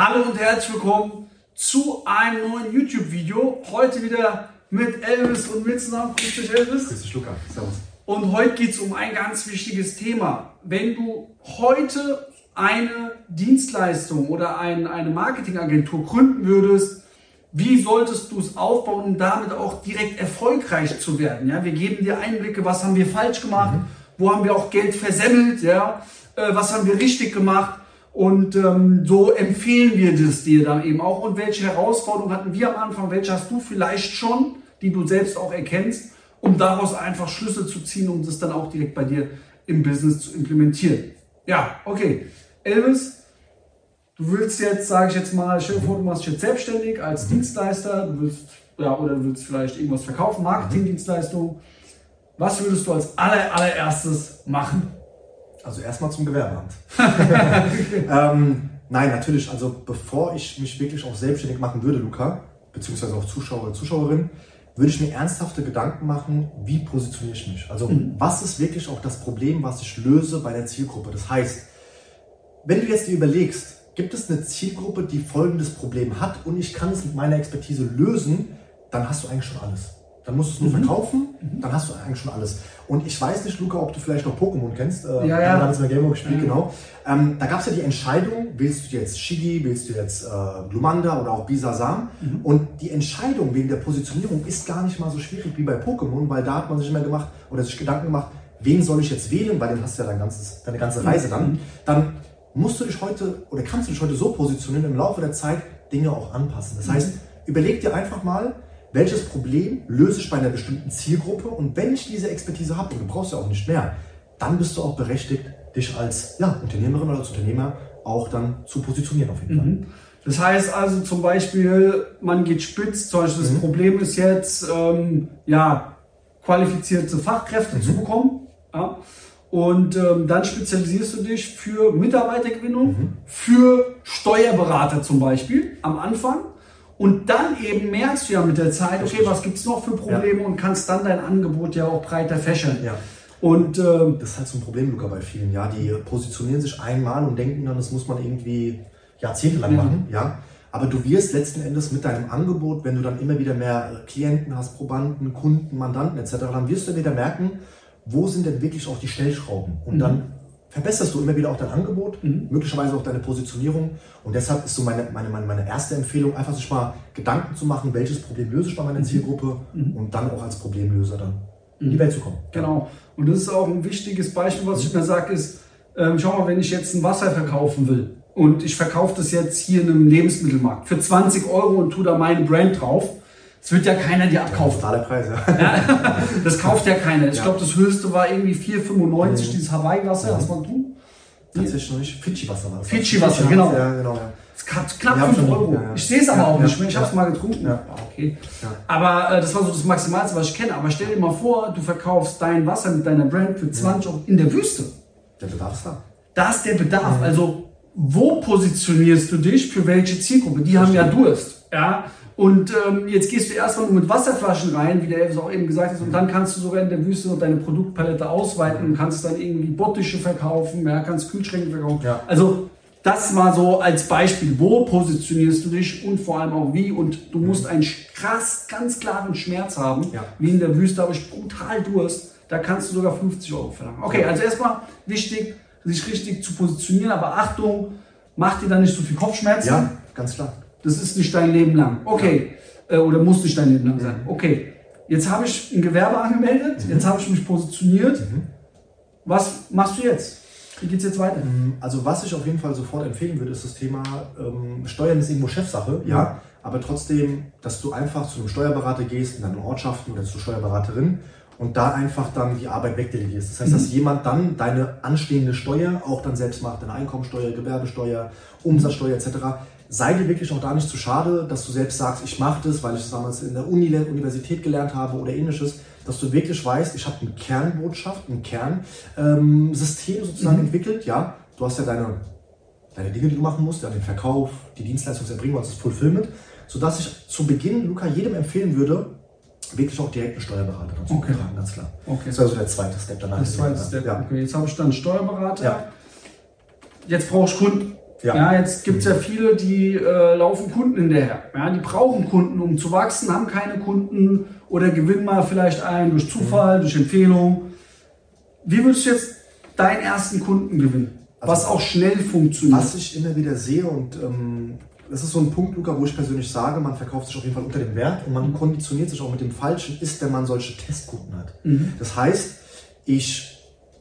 Hallo und herzlich willkommen zu einem neuen YouTube-Video. Heute wieder mit Elvis und mit zusammen. Grüß dich, Elvis. Grüß dich, Luca. Servus. Und heute geht es um ein ganz wichtiges Thema. Wenn du heute eine Dienstleistung oder ein, eine Marketingagentur gründen würdest, wie solltest du es aufbauen, um damit auch direkt erfolgreich zu werden? Ja, wir geben dir Einblicke, was haben wir falsch gemacht, mhm. wo haben wir auch Geld versemmelt, ja, äh, was haben wir richtig gemacht. Und ähm, so empfehlen wir das dir dann eben auch. Und welche Herausforderungen hatten wir am Anfang? Welche hast du vielleicht schon, die du selbst auch erkennst, um daraus einfach Schlüsse zu ziehen, um das dann auch direkt bei dir im Business zu implementieren? Ja, okay. Elvis, du willst jetzt, sage ich jetzt mal, stell dir vor, du machst dich jetzt selbstständig als mhm. Dienstleister, du willst, ja, oder du willst vielleicht irgendwas verkaufen, Marketingdienstleistung. Was würdest du als aller, allererstes machen? Also erstmal zum Gewerbeamt. ähm, nein, natürlich, also bevor ich mich wirklich auch selbstständig machen würde, Luca, beziehungsweise auch Zuschauer oder Zuschauerin, würde ich mir ernsthafte Gedanken machen, wie positioniere ich mich? Also mhm. was ist wirklich auch das Problem, was ich löse bei der Zielgruppe? Das heißt, wenn du jetzt dir überlegst, gibt es eine Zielgruppe, die folgendes Problem hat und ich kann es mit meiner Expertise lösen, dann hast du eigentlich schon alles. Dann musst du es nur mhm. verkaufen, mhm. dann hast du eigentlich schon alles. Und ich weiß nicht, Luca, ob du vielleicht noch Pokémon kennst. Äh, ja, ja. Da mal Gameboy gespielt, mhm. genau. Ähm, da gab es ja die Entscheidung, willst du jetzt Shigi, willst du jetzt äh, Glumanda oder auch Bisasam? Mhm. Und die Entscheidung wegen der Positionierung ist gar nicht mal so schwierig wie bei Pokémon, weil da hat man sich immer gemacht oder sich Gedanken gemacht, wen soll ich jetzt wählen, weil dann hast du ja dein ganzes, deine ganze Reise dann. Mhm. Dann musst du dich heute oder kannst du dich heute so positionieren, im Laufe der Zeit Dinge auch anpassen. Das mhm. heißt, überleg dir einfach mal, welches Problem löse ich bei einer bestimmten Zielgruppe und wenn ich diese Expertise habe, und du brauchst ja auch nicht mehr, dann bist du auch berechtigt, dich als ja, Unternehmerin oder als Unternehmer auch dann zu positionieren auf jeden Fall. Mhm. Das heißt also zum Beispiel, man geht spitz, zum Beispiel das mhm. Problem ist jetzt, ähm, ja, qualifizierte Fachkräfte mhm. zu bekommen. Ja. Und ähm, dann spezialisierst du dich für Mitarbeitergewinnung, mhm. für Steuerberater zum Beispiel am Anfang. Und dann eben merkst du ja mit der Zeit, okay, was gibt es noch für Probleme ja. und kannst dann dein Angebot ja auch breiter fächern. Ja. Und ähm, das ist halt so ein Problem, Luca, bei vielen. Ja, die positionieren sich einmal und denken dann, das muss man irgendwie jahrzehntelang ja. machen. Ja. Aber du wirst letzten Endes mit deinem Angebot, wenn du dann immer wieder mehr Klienten hast, Probanden, Kunden, Mandanten etc., dann wirst du wieder merken, wo sind denn wirklich auch die Stellschrauben? Und mhm. dann verbesserst du immer wieder auch dein Angebot, mhm. möglicherweise auch deine Positionierung. Und deshalb ist so meine, meine, meine, meine erste Empfehlung, einfach sich mal Gedanken zu machen, welches Problem löse ich bei meiner mhm. Zielgruppe mhm. und dann auch als Problemlöser dann in die mhm. Welt zu kommen. Genau. Und das ist auch ein wichtiges Beispiel, was ich mhm. mir sage, ist, ähm, schau mal, wenn ich jetzt ein Wasser verkaufen will und ich verkaufe das jetzt hier in einem Lebensmittelmarkt für 20 Euro und tue da meine Brand drauf, es wird ja keiner dir abkaufen. Ja, Preis, ja. Das kauft ja keiner. Ich ja. glaube, das höchste war irgendwie 4,95, mhm. dieses Hawaii-Wasser. Ja. Was war du? Tatsächlich noch nicht. Fidschi-Wasser war das. Fidschi-Wasser, genau. Ja, genau. Ja. Das knapp 5 Euro. Ja, ja. Ich sehe es aber auch nicht mehr. Ich habe es mal getrunken. Ja. Okay. Aber äh, das war so das Maximalste, was ich kenne. Aber stell dir mal vor, du verkaufst dein Wasser mit deiner Brand für 20 Euro in der Wüste. Der Bedarf ist da. Da ist der Bedarf. Also wo positionierst du dich für welche Zielgruppe? Die haben ja Durst. Ja, und ähm, jetzt gehst du erstmal nur mit Wasserflaschen rein, wie der Elvis auch eben gesagt hat, und dann kannst du sogar in der Wüste noch deine Produktpalette ausweiten und kannst dann irgendwie Bottische verkaufen, ja, kannst Kühlschränke verkaufen. Ja. Also das mal so als Beispiel, wo positionierst du dich und vor allem auch wie. Und du musst einen krass, ganz klaren Schmerz haben, ja. wie in der Wüste habe ich brutal Durst. Da kannst du sogar 50 Euro verlangen. Okay, also erstmal wichtig, sich richtig zu positionieren, aber Achtung, mach dir da nicht so viel Kopfschmerzen. Ja, ganz klar. Das ist nicht dein Leben lang. Okay. Ja. Äh, oder muss nicht dein Leben lang sein. Okay. Jetzt habe ich ein Gewerbe angemeldet, mhm. jetzt habe ich mich positioniert. Mhm. Was machst du jetzt? Wie geht es jetzt weiter? Mm, also was ich auf jeden Fall sofort empfehlen würde, ist das Thema ähm, Steuern ist irgendwo Chefsache, ja. ja. aber trotzdem, dass du einfach zu einem Steuerberater gehst in deinen Ortschaften oder zur Steuerberaterin und da einfach dann die Arbeit wegdelegierst. Das heißt, mhm. dass jemand dann deine anstehende Steuer auch dann selbst macht, deine Einkommensteuer, Gewerbesteuer, Umsatzsteuer etc sei dir wirklich auch da nicht zu schade, dass du selbst sagst, ich mache das, weil ich es damals in der Uni, Universität gelernt habe oder ähnliches, dass du wirklich weißt, ich habe eine Kernbotschaft, ein Kernsystem ähm, sozusagen mhm. entwickelt. Ja, du hast ja deine, deine Dinge, die du machen musst, ja, den Verkauf, die Dienstleistungserbringung, also das Fulfillment, sodass ich zu Beginn, Luca, jedem empfehlen würde, wirklich auch direkt einen Steuerberater dazu okay. fragen, ganz klar. Okay. Das ist also der zweite Step danach. Der zweite Step. Ja. Okay, jetzt habe ich dann einen Steuerberater. Ja. Jetzt brauche ich Kunden. Ja. Ja. jetzt gibt es ja viele, die äh, laufen Kunden hinterher. Ja, die brauchen Kunden, um zu wachsen, haben keine Kunden oder gewinnen mal vielleicht einen durch Zufall, durch Empfehlung. Wie würdest du jetzt deinen ersten Kunden gewinnen? Also- was auch schnell funktioniert. Was ich immer wieder sehe und ähm, das ist so ein Punkt, Luca, wo ich persönlich sage, man verkauft sich auf jeden Fall unter dem Wert und man konditioniert sich auch mit dem Falschen, ist, wenn man solche Testkunden hat. Das heißt, ich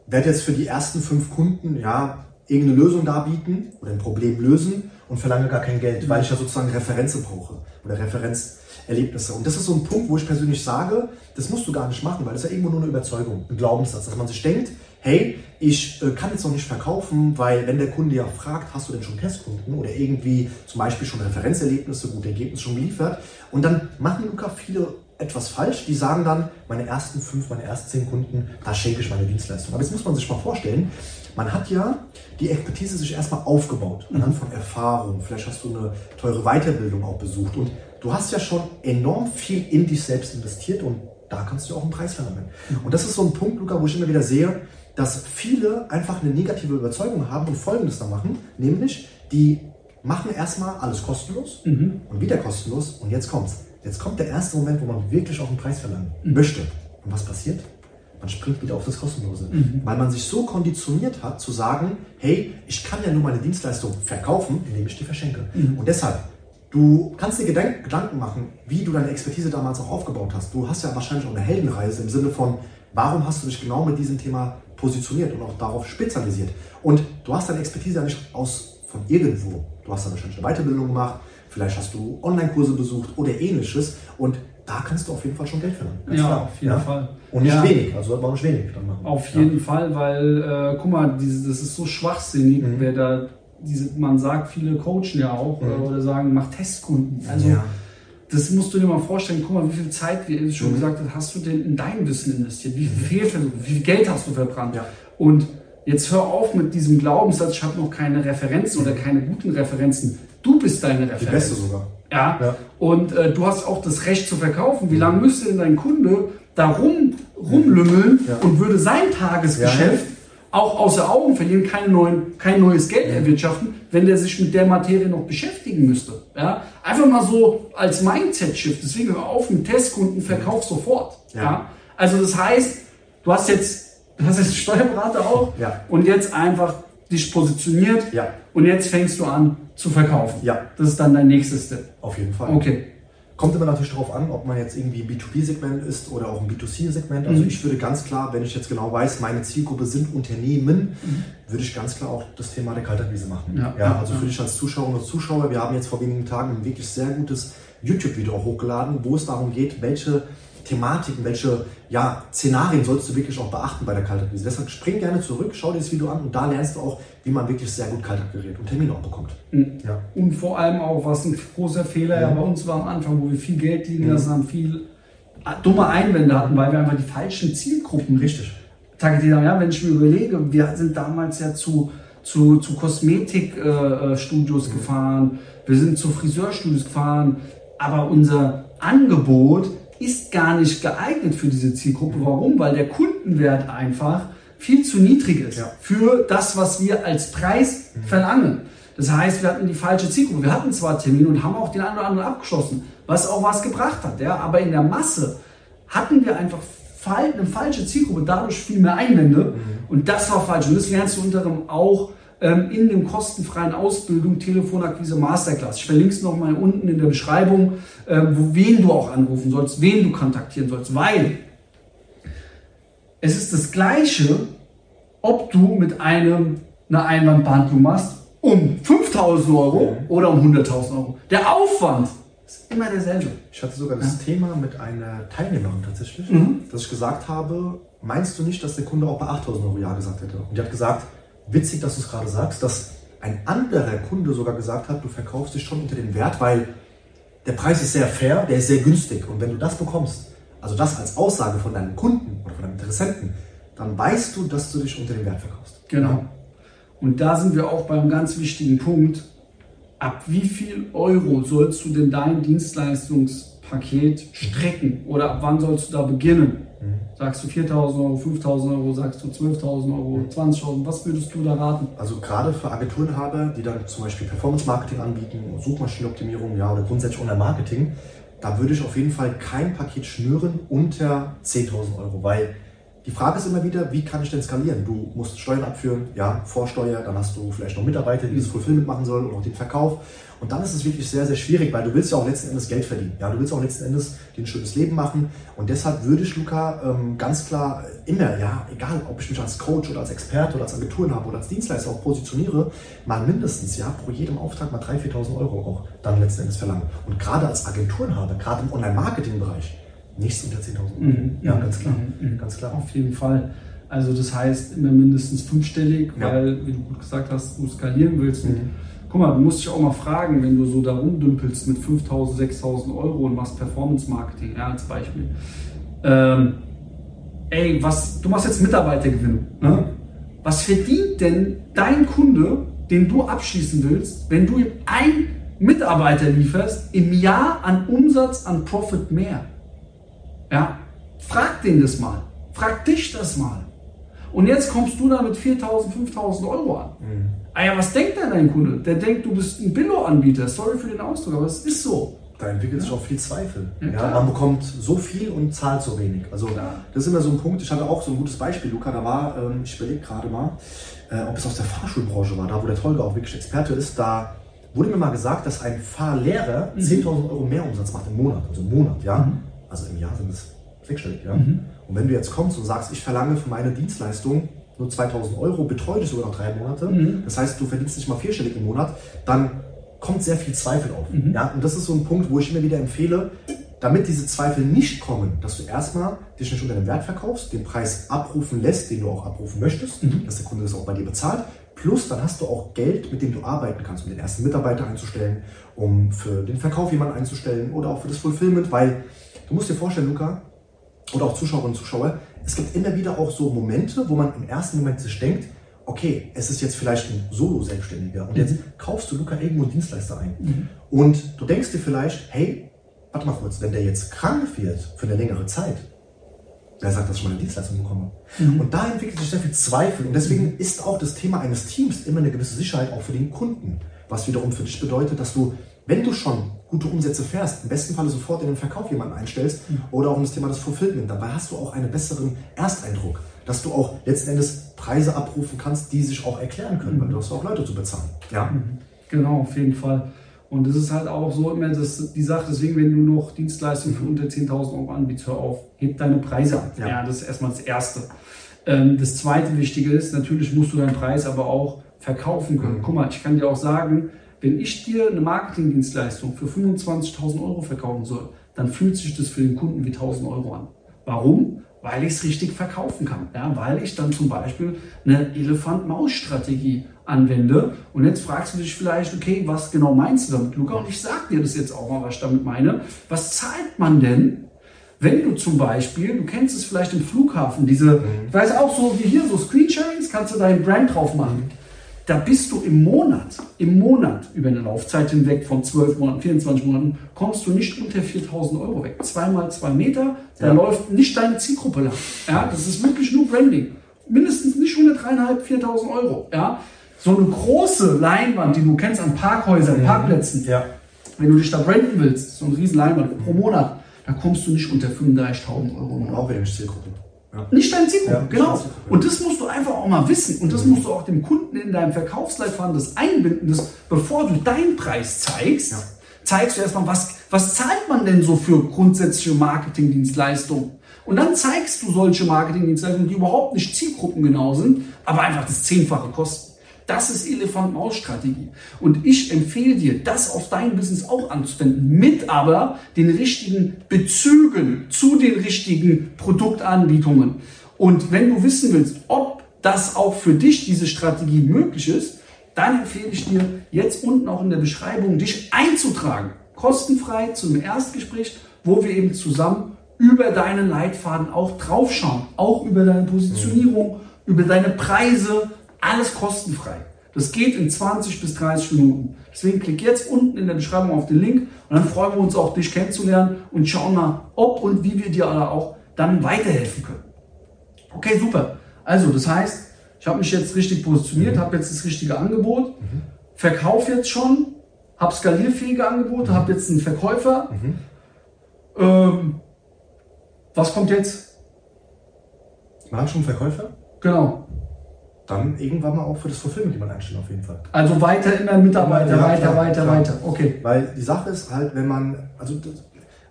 werde jetzt für die ersten fünf Kunden ja irgendeine Lösung darbieten oder ein Problem lösen und verlange gar kein Geld, weil ich ja sozusagen Referenzen brauche oder Referenzerlebnisse. Und das ist so ein Punkt, wo ich persönlich sage, das musst du gar nicht machen, weil das ist ja irgendwo nur eine Überzeugung, ein Glaubenssatz, dass man sich denkt, hey, ich äh, kann jetzt noch nicht verkaufen, weil wenn der Kunde ja fragt, hast du denn schon Testkunden oder irgendwie zum Beispiel schon Referenzerlebnisse, gute Ergebnisse schon geliefert und dann machen Luca viele etwas falsch. Die sagen dann, meine ersten fünf, meine ersten zehn Kunden, da schenke ich meine Dienstleistung. Aber jetzt muss man sich mal vorstellen, man hat ja die Expertise sich erstmal aufgebaut, anhand von Erfahrung. Vielleicht hast du eine teure Weiterbildung auch besucht und du hast ja schon enorm viel in dich selbst investiert und da kannst du auch einen Preis verlangen. Und das ist so ein Punkt, Luca, wo ich immer wieder sehe, dass viele einfach eine negative Überzeugung haben und Folgendes dann machen, nämlich die machen erstmal alles kostenlos und wieder kostenlos und jetzt kommt's. Jetzt kommt der erste Moment, wo man wirklich auch einen Preis verlangen möchte. Und was passiert? Man springt wieder auf das Kostenlose, weil man sich so konditioniert hat zu sagen, hey, ich kann ja nur meine Dienstleistung verkaufen, indem ich die verschenke. Und deshalb, du kannst dir Gedank Gedanken machen, wie du deine Expertise damals auch aufgebaut hast. Du hast ja wahrscheinlich auch eine Heldenreise im Sinne von, warum hast du dich genau mit diesem Thema positioniert und auch darauf spezialisiert. Und du hast deine Expertise ja nicht aus von irgendwo. Du hast da wahrscheinlich eine Weiterbildung gemacht, vielleicht hast du Online-Kurse besucht oder ähnliches und da kannst du auf jeden Fall schon Geld verlangen. Ganz Ja, klar. auf jeden Fall. Und nicht Ja. wenig, also sollte man nicht wenig dann machen. Auf Ja. jeden Fall, weil, äh, guck mal, diese, das ist so schwachsinnig, Mhm. wer da, diese, man sagt, viele coachen ja auch äh, oder sagen, mach Testkunden. Also, Mhm. Ja. das musst du dir mal vorstellen, guck mal, wie viel Zeit, wie Mhm. schon gesagt habt, hast du denn in dein Wissen investiert? Wie viel Fehlversuche, wie viel Geld hast du verbrannt? Ja. Und jetzt hör auf mit diesem Glaubenssatz, ich habe noch keine Referenzen oder keine guten Referenzen. Du bist deine Die Referenz. beste sogar. Ja. Ja. Und äh, du hast auch das Recht zu verkaufen. Wie lange müsste denn dein Kunde da rum, rumlümmeln Ja. und würde sein Tagesgeschäft auch außer Augen verlieren, kein, neuen, kein neues Geld erwirtschaften, wenn der sich mit der Materie noch beschäftigen müsste. Ja? Einfach mal so als Mindset-Shift. Deswegen hör auf mit Testkunden, verkauf sofort. Ja. Ja. Also das heißt, du hast jetzt, du hast jetzt Steuerberater auch Ja. und jetzt einfach dich positioniert Ja. und jetzt fängst du an zu verkaufen. Ja. Das ist dann dein nächstes Step. Auf jeden Fall. Okay. Kommt immer natürlich darauf an, ob man jetzt irgendwie ein B2B-Segment ist oder auch ein B2C-Segment. Also ich würde ganz klar, wenn ich jetzt genau weiß, meine Zielgruppe sind Unternehmen, würde ich ganz klar auch das Thema der Kaltakquise machen. Ja. Ja, also Ja. für dich als Zuschauer und Zuschauer, wir haben jetzt vor wenigen Tagen ein wirklich sehr gutes YouTube-Video hochgeladen, wo es darum geht, welche Thematiken, welche ja, Szenarien sollst du wirklich auch beachten bei der Kaltakquise. Deshalb spring gerne zurück, schau dir das Video an und da lernst du auch, wie man wirklich sehr gut kaltakquiriert und Termine auch bekommt. Ja. Und vor allem auch, was ein großer Fehler ja bei uns war am Anfang, wo wir viel Geld liegen lassen haben, viel äh, dumme Einwände hatten, weil wir einfach die falschen Zielgruppen Richtig. targetiert haben. Ja, wenn ich mir überlege, wir sind damals ja zu, zu, zu Kosmetikstudios äh, Studios gefahren, wir sind zu Friseurstudios gefahren, aber unser Angebot ist gar nicht geeignet für diese Zielgruppe. Warum? Weil der Kundenwert einfach viel zu niedrig ist Ja. für das, was wir als Preis verlangen. Das heißt, wir hatten die falsche Zielgruppe. Wir hatten zwar Termine und haben auch den einen oder anderen abgeschlossen, was auch was gebracht hat. Ja? Aber in der Masse hatten wir einfach eine falsche Zielgruppe, dadurch viel mehr Einwände. Und das war falsch. Und das lernst du unter anderem auch ähm, in dem kostenfreien Ausbildung Telefonakquise Masterclass. Ich verlinke es nochmal unten in der Beschreibung, ähm, wo, wen du auch anrufen sollst, wen du kontaktieren sollst. Weil es ist das Gleiche, ob du mit einem eine Einwandbehandlung machst um 5000 Euro oder um 100.000 Euro. Der Aufwand ist immer derselbe. Ich hatte sogar das Thema mit einer Teilnehmerin tatsächlich, dass ich gesagt habe, meinst du nicht, dass der Kunde auch bei 8000 Euro Ja gesagt hätte? Und die hat gesagt, witzig, dass du es gerade sagst, dass ein anderer Kunde sogar gesagt hat, du verkaufst dich schon unter dem Wert, weil der Preis ist sehr fair, der ist sehr günstig. Und wenn du das bekommst, also das als Aussage von deinem Kunden oder von deinem Interessenten, dann weißt du, dass du dich unter dem Wert verkaufst. Genau. Und da sind wir auch beim ganz wichtigen Punkt. Ab wie viel Euro sollst du denn deinen Paket strecken? Oder ab wann sollst du da beginnen? Mhm. Sagst du 4.000 Euro, 5.000 Euro, sagst du 12.000 Euro, 20.000? Was würdest du da raten? Also gerade für Agenturenhaber, die dann zum Beispiel Performance Marketing anbieten, Suchmaschinenoptimierung, ja, oder grundsätzlich Online-Marketing, da würde ich auf jeden Fall kein Paket schnüren unter 10.000 Euro, weil die Frage ist immer wieder, wie kann ich denn skalieren? Du musst Steuern abführen, ja, Vorsteuer, dann hast du vielleicht noch Mitarbeiter, die das Fulfillment machen sollen und auch den Verkauf. Und dann ist es wirklich sehr, sehr schwierig, weil du willst ja auch letzten Endes Geld verdienen. Ja, du willst auch letzten Endes dir ein schönes Leben machen. Und deshalb würde ich, Luca, ähm, ganz klar immer, ja, egal ob ich mich als Coach oder als Experte oder als Agenturen habe oder als Dienstleister auch positioniere, mal mindestens, ja, pro jedem Auftrag mal 3.000, 4.000 Euro auch dann letzten Endes verlangen. Und gerade als Agenturenhaber, gerade im Online-Marketing-Bereich, Nichts unter 10.000 Euro. Mhm. Ja, ganz klar. Mhm, mhm. Ganz klar. Auf jeden Fall. Also das heißt immer mindestens fünfstellig, ja. weil, wie du gut gesagt hast, du skalieren willst. Mhm. Guck mal, du musst dich auch mal fragen, wenn du so da rumdümpelst mit 5.000, 6.000 Euro und machst Performance-Marketing, ja, als Beispiel. Ähm, ey, was, du machst jetzt Mitarbeitergewinnung. Ne? Was verdient denn dein Kunde, den du abschließen willst, wenn du ihm einen Mitarbeiter lieferst, im Jahr an Umsatz, an Profit mehr? Ja, frag den das mal. Frag dich das mal. Und jetzt kommst du da mit 4.000, 5.000 Euro an. Mhm. Ah ja, was denkt denn dein Kunde? Der denkt, du bist ein Billo-Anbieter. Sorry für den Ausdruck, aber es ist so. Da entwickelt sich auch viel Zweifel. Ja, ja, man bekommt so viel und zahlt so wenig. Also das ist immer so ein Punkt. Ich hatte auch so ein gutes Beispiel, Luca. Da war, ähm, ich überlege gerade mal, äh, ob es aus der Fahrschulbranche war, da wo der Tolga auch wirklich Experte ist. Da wurde mir mal gesagt, dass ein Fahrlehrer mhm. 10.000 Euro mehr Umsatz macht im Monat. Also im Monat, ja. Mhm also im Jahr sind es sechsstellig, ja. Mhm. Und wenn du jetzt kommst und sagst, ich verlange für meine Dienstleistung nur 2000 Euro, betreue dich sogar noch drei Monate, mhm. das heißt, du verdienst nicht mal vierstellig im Monat, dann kommt sehr viel Zweifel auf. Mhm. Ja? Und das ist so ein Punkt, wo ich immer wieder empfehle, damit diese Zweifel nicht kommen, dass du erstmal dich nicht unter dem Wert verkaufst, den Preis abrufen lässt, den du auch abrufen möchtest, mhm. dass der Kunde das auch bei dir bezahlt. Plus, dann hast du auch Geld, mit dem du arbeiten kannst, um den ersten Mitarbeiter einzustellen, um für den Verkauf jemanden einzustellen oder auch für das Fulfillment, weil Du musst dir vorstellen, Luca, oder auch Zuschauerinnen und Zuschauer, es gibt immer wieder auch so Momente, wo man im ersten Moment sich denkt, okay, es ist jetzt vielleicht ein Solo-Selbstständiger und jetzt mhm. kaufst du Luca irgendwo einen Dienstleister ein. Mhm. Und du denkst dir vielleicht, hey, warte mal kurz, wenn der jetzt krank wird für eine längere Zeit, wer sagt, dass ich meine Dienstleistung bekomme? Mhm. Und da entwickelt sich sehr viel Zweifel und deswegen mhm. ist auch das Thema eines Teams immer eine gewisse Sicherheit auch für den Kunden, was wiederum für dich bedeutet, dass du wenn du schon gute Umsätze fährst, im besten Falle sofort in den Verkauf jemanden einstellst mhm. oder auch um das Thema des Fulfillment, dabei hast du auch einen besseren Ersteindruck, dass du auch letzten Endes Preise abrufen kannst, die sich auch erklären können, mhm. weil du hast auch Leute zu bezahlen. Ja. Mhm. Genau, auf jeden Fall. Und das ist halt auch so immer das, die Sache, deswegen, wenn du noch Dienstleistungen für unter 10.000 Euro anbietest, hör auf, heb deine Preise an. Ja. ja. das ist erstmal das Erste. Ähm, das zweite Wichtige ist, natürlich musst du deinen Preis aber auch verkaufen können. Mhm. Guck mal, ich kann dir auch sagen, wenn ich dir eine Marketingdienstleistung für 25.000 Euro verkaufen soll, dann fühlt sich das für den Kunden wie 1.000 Euro an. Warum? Weil ich es richtig verkaufen kann. Ja, weil ich dann zum Beispiel eine Elefant-Maus-Strategie anwende. Und jetzt fragst du dich vielleicht, okay, was genau meinst du damit, Luca? Und ich sage dir das jetzt auch mal, was ich damit meine. Was zahlt man denn, wenn du zum Beispiel, du kennst es vielleicht im Flughafen, diese, ich weiß auch so wie hier, so Screensharings, kannst du deinen Brand drauf machen da bist du im Monat, im Monat über eine Laufzeit hinweg von 12 Monaten, 24 Monaten, kommst du nicht unter 4000 Euro weg. Zweimal zwei Meter, da ja. läuft nicht deine Zielgruppe lang. Ja, das ist wirklich nur Branding. Mindestens nicht 100, 3.500, 4000 Euro. Ja, so eine große Leinwand, die du kennst an Parkhäusern, mhm. Parkplätzen. Ja. Wenn du dich da branden willst, so eine riesen Leinwand pro Monat, da kommst du nicht unter 35.000 Euro. Und auch wenig Zielgruppe. Ja. Nicht dein Zielgruppe, ja, genau. Und das musst du einfach auch mal wissen. Und das musst du auch dem Kunden in deinem Verkaufsleitfaden das einbinden, dass bevor du deinen Preis zeigst, ja. zeigst du erstmal, was, was zahlt man denn so für grundsätzliche Marketingdienstleistungen? Und dann zeigst du solche Marketingdienstleistungen, die überhaupt nicht zielgruppengenau sind, aber einfach das Zehnfache kosten. Das ist Elefant-Maus-Strategie. Und ich empfehle dir, das auf dein Business auch anzuwenden, mit aber den richtigen Bezügen zu den richtigen Produktanbietungen. Und wenn du wissen willst, ob das auch für dich diese Strategie möglich ist, dann empfehle ich dir jetzt unten auch in der Beschreibung, dich einzutragen. Kostenfrei zum Erstgespräch, wo wir eben zusammen über deinen Leitfaden auch draufschauen. Auch über deine Positionierung, über deine Preise, alles kostenfrei. Das geht in 20 bis 30 Minuten. Deswegen klick jetzt unten in der Beschreibung auf den Link und dann freuen wir uns auch, dich kennenzulernen und schauen mal, ob und wie wir dir alle auch dann weiterhelfen können. Okay, super. Also, das heißt, ich habe mich jetzt richtig positioniert, mhm. habe jetzt das richtige Angebot, mhm. verkaufe jetzt schon, habe skalierfähige Angebote, mhm. habe jetzt einen Verkäufer. Mhm. Ähm, was kommt jetzt? Hat schon Verkäufer? Genau dann irgendwann mal auch für das Fulfillment jemand einstellen auf jeden Fall. Also weiter immer Mitarbeiter, ja, weiter, klar, weiter, klar. weiter. Okay. Weil die Sache ist halt, wenn man, also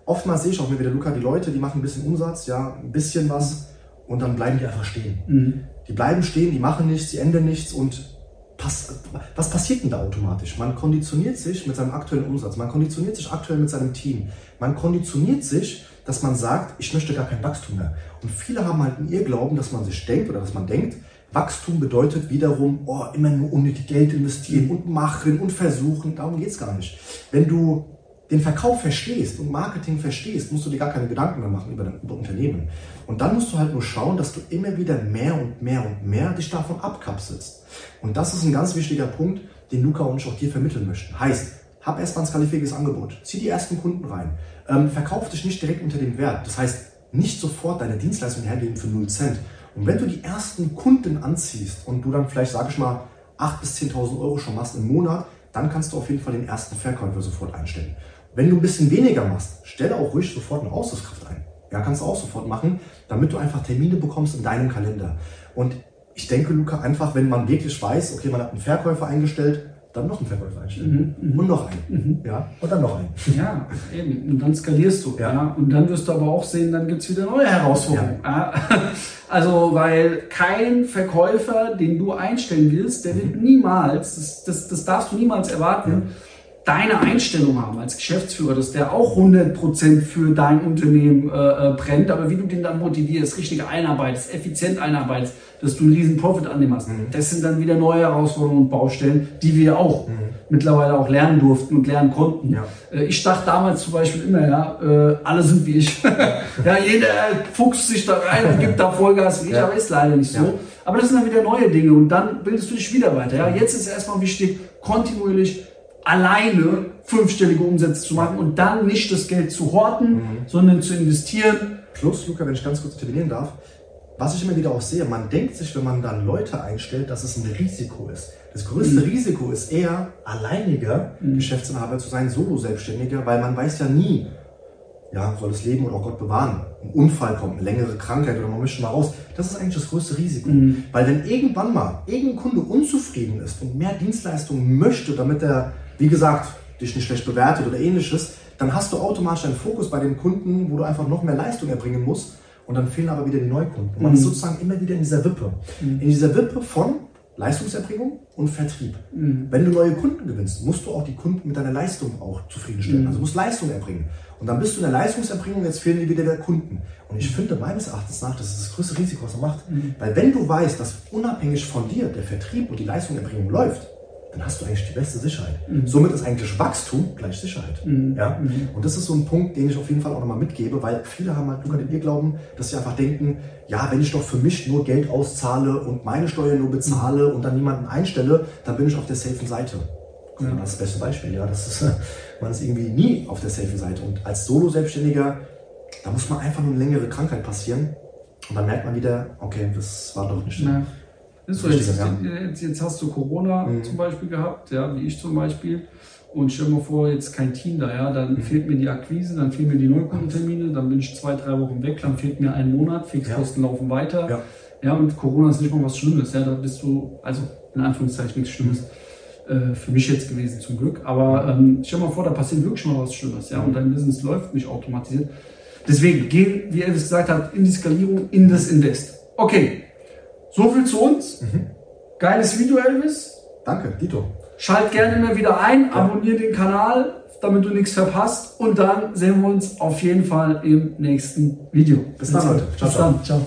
oftmals sehe ich auch mir wieder, Luca, die Leute, die machen ein bisschen Umsatz, ja, ein bisschen was und dann bleiben die einfach stehen. Mhm. Die bleiben stehen, die machen nichts, die ändern nichts und pass, was passiert denn da automatisch? Man konditioniert sich mit seinem aktuellen Umsatz, man konditioniert sich aktuell mit seinem Team, man konditioniert sich, dass man sagt, ich möchte gar kein Wachstum mehr. Und viele haben halt in ihr Glauben, dass man sich denkt oder dass man denkt, Wachstum bedeutet wiederum, oh, immer nur unnötig Geld investieren und machen und versuchen. Darum geht es gar nicht. Wenn du den Verkauf verstehst und Marketing verstehst, musst du dir gar keine Gedanken mehr machen über dein Unternehmen. Und dann musst du halt nur schauen, dass du immer wieder mehr und mehr und mehr dich davon abkapselst. Und das ist ein ganz wichtiger Punkt, den Luca und ich auch dir vermitteln möchten. Heißt, hab erstmal ein skalifähiges Angebot, zieh die ersten Kunden rein, ähm, verkauf dich nicht direkt unter dem Wert. Das heißt, nicht sofort deine Dienstleistung hergeben für 0 Cent, und wenn du die ersten Kunden anziehst und du dann vielleicht, sage ich mal, 8.000 bis 10.000 Euro schon machst im Monat, dann kannst du auf jeden Fall den ersten Verkäufer sofort einstellen. Wenn du ein bisschen weniger machst, stelle auch ruhig sofort eine Aussichtskraft ein. Ja, kannst du auch sofort machen, damit du einfach Termine bekommst in deinem Kalender. Und ich denke, Luca, einfach, wenn man wirklich weiß, okay, man hat einen Verkäufer eingestellt, dann noch einen Verkäufer einstellen. Mhm, mhm, und noch einen. Mhm. Ja, und dann noch einen. Ja, eben. Und dann skalierst du. Ja. ja. Und dann wirst du aber auch sehen, dann gibt es wieder neue Herausforderungen. Ja. Also, weil kein Verkäufer, den du einstellen willst, der wird mhm. niemals, das, das, das darfst du niemals erwarten, deine Einstellung haben als Geschäftsführer, dass der auch 100% für dein Unternehmen äh, äh, brennt, aber wie du den dann motivierst, richtig einarbeitest, effizient einarbeitest, dass du einen riesen Profit an dem hast, mhm. das sind dann wieder neue Herausforderungen und Baustellen, die wir auch mhm. mittlerweile auch lernen durften und lernen konnten. Ja. Äh, ich dachte damals zum Beispiel immer, ja, äh, alle sind wie ich. ja, jeder fuchst sich da rein und gibt da Vollgas wie ich, ja. aber ist leider nicht so. Ja. Aber das sind dann wieder neue Dinge und dann bildest du dich wieder weiter. Ja, jetzt ist erstmal wichtig, kontinuierlich alleine fünfstellige Umsätze zu machen und dann nicht das Geld zu horten, mhm. sondern zu investieren. Plus, Luca, wenn ich ganz kurz intervenieren darf, was ich immer wieder auch sehe, man denkt sich, wenn man dann Leute einstellt, dass es ein Risiko ist. Das größte mhm. Risiko ist eher, alleiniger mhm. Geschäftsinhaber zu sein, Solo-Selbstständiger, weil man weiß ja nie, ja, soll das Leben oder auch Gott bewahren, ein Unfall kommt, eine längere Krankheit oder man mischt mal raus. Das ist eigentlich das größte Risiko. Mhm. Weil wenn irgendwann mal irgendein Kunde unzufrieden ist und mehr Dienstleistungen möchte, damit er wie gesagt, dich nicht schlecht bewertet oder ähnliches, dann hast du automatisch einen Fokus bei den Kunden, wo du einfach noch mehr Leistung erbringen musst und dann fehlen aber wieder die Neukunden. Und man mhm. ist sozusagen immer wieder in dieser Wippe. Mhm. In dieser Wippe von Leistungserbringung und Vertrieb. Mhm. Wenn du neue Kunden gewinnst, musst du auch die Kunden mit deiner Leistung auch zufriedenstellen. Mhm. Also musst Leistung erbringen. Und dann bist du in der Leistungserbringung, jetzt fehlen dir wieder der Kunden. Und ich finde meines Erachtens nach, das ist das größte Risiko, was man macht. Mhm. Weil wenn du weißt, dass unabhängig von dir der Vertrieb und die Leistungserbringung läuft, dann hast du eigentlich die beste Sicherheit. Mhm. Somit ist eigentlich Wachstum gleich Sicherheit. Mhm. Ja? Und das ist so ein Punkt, den ich auf jeden Fall auch nochmal mitgebe, weil viele haben halt Luca ihr glauben, dass sie einfach denken, ja, wenn ich doch für mich nur Geld auszahle und meine Steuern nur bezahle mhm. und dann niemanden einstelle, dann bin ich auf der safen Seite. Ja. Das ist das beste Beispiel, ja. Das ist, man ist irgendwie nie auf der safen Seite. Und als Solo-Selbstständiger, da muss man einfach nur eine längere Krankheit passieren. Und dann merkt man wieder, okay, das war doch nicht. Ja. Ist so, jetzt, jetzt, jetzt, hast du Corona mhm. zum Beispiel gehabt, ja, wie ich zum Beispiel. Und stell mal vor, jetzt kein Team da, ja, dann mhm. fehlt mir die Akquise, dann fehlen mir die Neukundentermine, dann bin ich zwei, drei Wochen weg, dann fehlt mir ein Monat, Fixkosten ja. laufen weiter. Ja. ja, und Corona ist nicht mal was Schlimmes, ja, da bist du, also in Anführungszeichen nichts Schlimmes. Mhm. Äh, für mich jetzt gewesen zum Glück. Aber ähm, stell mal vor, da passiert wirklich mal was Schlimmes, ja, und dein Business läuft nicht automatisiert. Deswegen gehen, wie Elvis gesagt hat, in die Skalierung, in das Invest. Okay, so viel zu uns. Mhm. Geiles Video, Elvis. Danke, Dito. Schalt gerne immer wieder ein, ja. abonniere den Kanal, damit du nichts verpasst. Und dann sehen wir uns auf jeden Fall im nächsten Video. Bis dann, Leute. Ciao, Bis ciao. dann. Ciao.